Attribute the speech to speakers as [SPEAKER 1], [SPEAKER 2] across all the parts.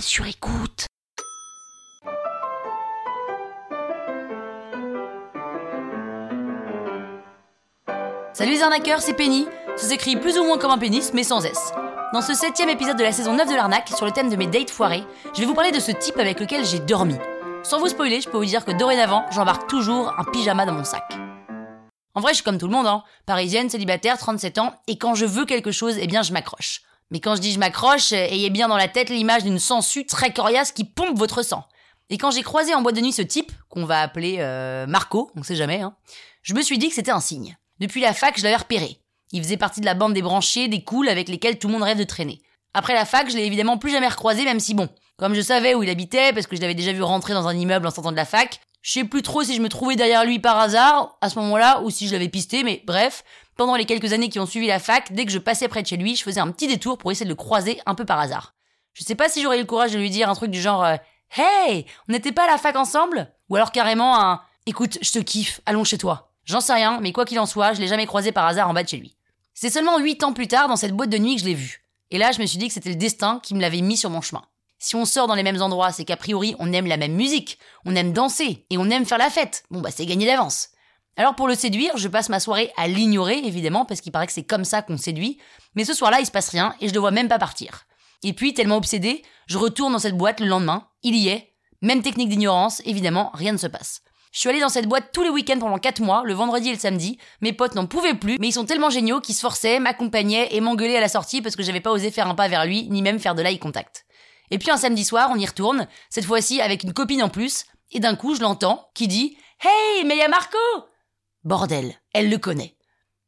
[SPEAKER 1] sur écoute.
[SPEAKER 2] Salut les arnaqueurs, c'est Penny. Ça s'écrit plus ou moins comme un pénis, mais sans S. Dans ce septième épisode de la saison 9 de l'arnaque, sur le thème de mes dates foirées, je vais vous parler de ce type avec lequel j'ai dormi. Sans vous spoiler, je peux vous dire que dorénavant, j'embarque toujours un pyjama dans mon sac. En vrai, je suis comme tout le monde, hein. Parisienne, célibataire, 37 ans, et quand je veux quelque chose, eh bien, je m'accroche. Mais quand je dis je m'accroche, ayez bien dans la tête l'image d'une sangsue très coriace qui pompe votre sang. Et quand j'ai croisé en boîte de nuit ce type, qu'on va appeler euh, Marco, on sait jamais, hein, je me suis dit que c'était un signe. Depuis la fac, je l'avais repéré. Il faisait partie de la bande des branchés, des cools avec lesquels tout le monde rêve de traîner. Après la fac, je l'ai évidemment plus jamais recroisé, même si bon, comme je savais où il habitait, parce que je l'avais déjà vu rentrer dans un immeuble en sortant de la fac, je sais plus trop si je me trouvais derrière lui par hasard, à ce moment-là, ou si je l'avais pisté, mais bref, pendant les quelques années qui ont suivi la fac, dès que je passais près de chez lui, je faisais un petit détour pour essayer de le croiser un peu par hasard. Je sais pas si j'aurais eu le courage de lui dire un truc du genre euh, Hey, on n'était pas à la fac ensemble? Ou alors carrément un Écoute, je te kiffe, allons chez toi. J'en sais rien, mais quoi qu'il en soit, je l'ai jamais croisé par hasard en bas de chez lui. C'est seulement huit ans plus tard, dans cette boîte de nuit, que je l'ai vu. Et là, je me suis dit que c'était le destin qui me l'avait mis sur mon chemin. Si on sort dans les mêmes endroits, c'est qu'a priori, on aime la même musique, on aime danser, et on aime faire la fête. Bon bah c'est gagné d'avance. Alors pour le séduire, je passe ma soirée à l'ignorer, évidemment, parce qu'il paraît que c'est comme ça qu'on séduit, mais ce soir-là, il se passe rien, et je le vois même pas partir. Et puis, tellement obsédé, je retourne dans cette boîte le lendemain, il y est, même technique d'ignorance, évidemment, rien ne se passe. Je suis allé dans cette boîte tous les week-ends pendant 4 mois, le vendredi et le samedi. Mes potes n'en pouvaient plus, mais ils sont tellement géniaux qu'ils se forçaient, m'accompagnaient et m'engueulaient à la sortie parce que j'avais pas osé faire un pas vers lui, ni même faire de l'eye contact. Et puis un samedi soir, on y retourne, cette fois-ci avec une copine en plus, et d'un coup, je l'entends, qui dit Hey, mais y'a Marco Bordel, elle le connaît.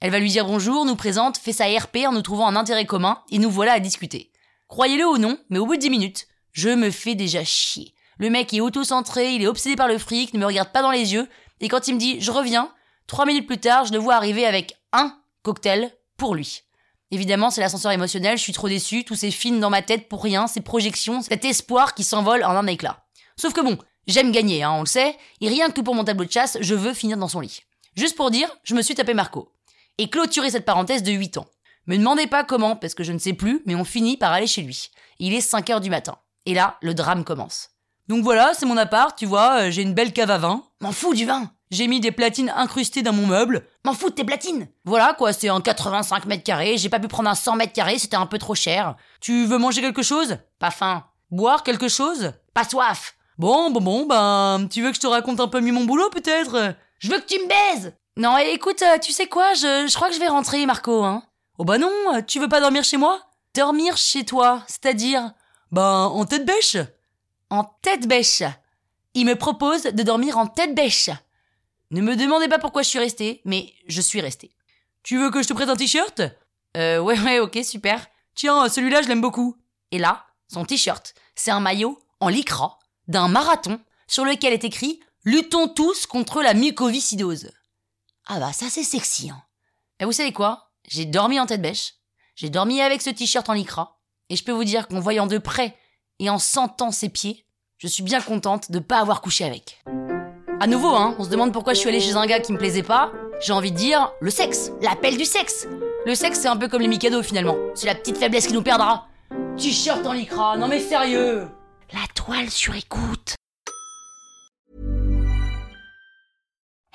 [SPEAKER 2] Elle va lui dire bonjour, nous présente, fait sa RP en nous trouvant un intérêt commun, et nous voilà à discuter. Croyez-le ou non, mais au bout de 10 minutes, je me fais déjà chier. Le mec est auto-centré, il est obsédé par le fric, ne me regarde pas dans les yeux, et quand il me dit je reviens, trois minutes plus tard, je le vois arriver avec un cocktail pour lui. Évidemment, c'est l'ascenseur émotionnel, je suis trop déçu, tous ces films dans ma tête pour rien, ces projections, cet espoir qui s'envole en un éclat. Sauf que bon, j'aime gagner, hein, on le sait, et rien que pour mon tableau de chasse, je veux finir dans son lit. Juste pour dire, je me suis tapé Marco. Et clôturer cette parenthèse de 8 ans. Me demandez pas comment, parce que je ne sais plus, mais on finit par aller chez lui. Il est 5 heures du matin. Et là, le drame commence. Donc voilà, c'est mon appart, tu vois, euh, j'ai une belle cave à vin.
[SPEAKER 1] M'en fous du vin
[SPEAKER 2] J'ai mis des platines incrustées dans mon meuble.
[SPEAKER 1] M'en fous de tes platines
[SPEAKER 2] Voilà quoi, c'est un 85 mètres carrés, j'ai pas pu prendre un 100 mètres carrés, c'était un peu trop cher. Tu veux manger quelque chose?
[SPEAKER 1] Pas faim.
[SPEAKER 2] Boire quelque chose?
[SPEAKER 1] Pas soif.
[SPEAKER 2] Bon, bon, bon, ben, tu veux que je te raconte un peu mieux mon boulot peut-être?
[SPEAKER 1] Je veux que tu me baises
[SPEAKER 2] Non, écoute, euh, tu sais quoi, je, crois que je vais rentrer, Marco, hein. Oh bah non, tu veux pas dormir chez moi? Dormir chez toi, c'est-à-dire? Ben, en tête bêche en tête bêche. Il me propose de dormir en tête bêche. Ne me demandez pas pourquoi je suis resté, mais je suis resté. Tu veux que je te prête un t-shirt? Euh, ouais, ouais, ok, super. Tiens, celui-là, je l'aime beaucoup. Et là, son t-shirt, c'est un maillot en lycra d'un marathon sur lequel est écrit Luttons tous contre la mucoviscidose.
[SPEAKER 1] Ah bah ça c'est sexy. Hein.
[SPEAKER 2] Et vous savez quoi? J'ai dormi en tête bêche. J'ai dormi avec ce t-shirt en lycra. Et je peux vous dire qu'en voyant de près et en sentant ses pieds, je suis bien contente de pas avoir couché avec. À nouveau, hein, on se demande pourquoi je suis allée chez un gars qui me plaisait pas. J'ai envie de dire le sexe, l'appel du sexe. Le sexe, c'est un peu comme les Mikado finalement. C'est la petite faiblesse qui nous perdra. T-shirt en lycra, non mais sérieux.
[SPEAKER 1] La toile sur écoute.